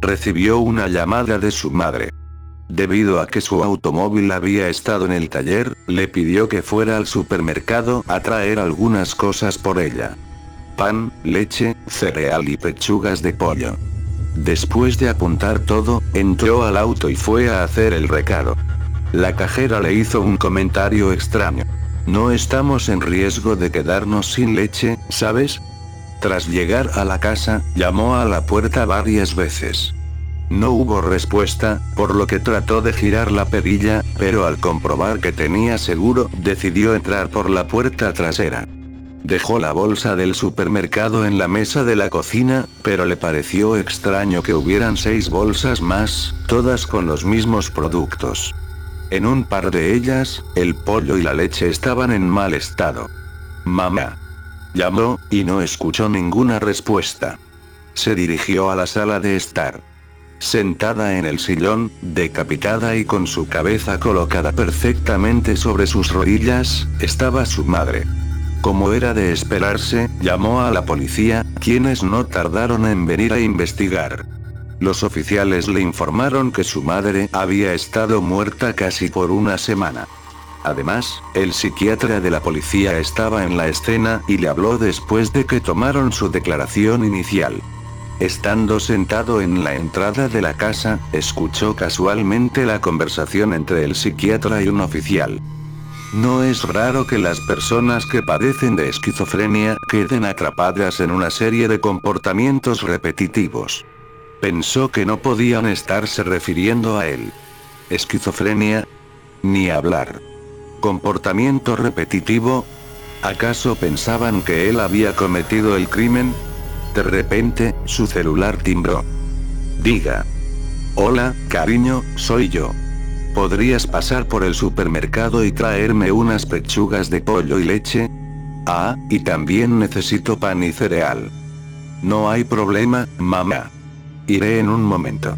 recibió una llamada de su madre. Debido a que su automóvil había estado en el taller, le pidió que fuera al supermercado a traer algunas cosas por ella. Pan, leche, cereal y pechugas de pollo. Después de apuntar todo, entró al auto y fue a hacer el recado. La cajera le hizo un comentario extraño. No estamos en riesgo de quedarnos sin leche, ¿sabes? Tras llegar a la casa, llamó a la puerta varias veces. No hubo respuesta, por lo que trató de girar la perilla, pero al comprobar que tenía seguro, decidió entrar por la puerta trasera. Dejó la bolsa del supermercado en la mesa de la cocina, pero le pareció extraño que hubieran seis bolsas más, todas con los mismos productos. En un par de ellas, el pollo y la leche estaban en mal estado. Mamá. Llamó, y no escuchó ninguna respuesta. Se dirigió a la sala de estar. Sentada en el sillón, decapitada y con su cabeza colocada perfectamente sobre sus rodillas, estaba su madre. Como era de esperarse, llamó a la policía, quienes no tardaron en venir a investigar. Los oficiales le informaron que su madre había estado muerta casi por una semana. Además, el psiquiatra de la policía estaba en la escena y le habló después de que tomaron su declaración inicial. Estando sentado en la entrada de la casa, escuchó casualmente la conversación entre el psiquiatra y un oficial. No es raro que las personas que padecen de esquizofrenia queden atrapadas en una serie de comportamientos repetitivos. Pensó que no podían estarse refiriendo a él. Esquizofrenia. Ni hablar. Comportamiento repetitivo. ¿Acaso pensaban que él había cometido el crimen? De repente, su celular timbró. Diga. Hola, cariño, soy yo. ¿Podrías pasar por el supermercado y traerme unas pechugas de pollo y leche? Ah, y también necesito pan y cereal. No hay problema, mamá. Iré en un momento.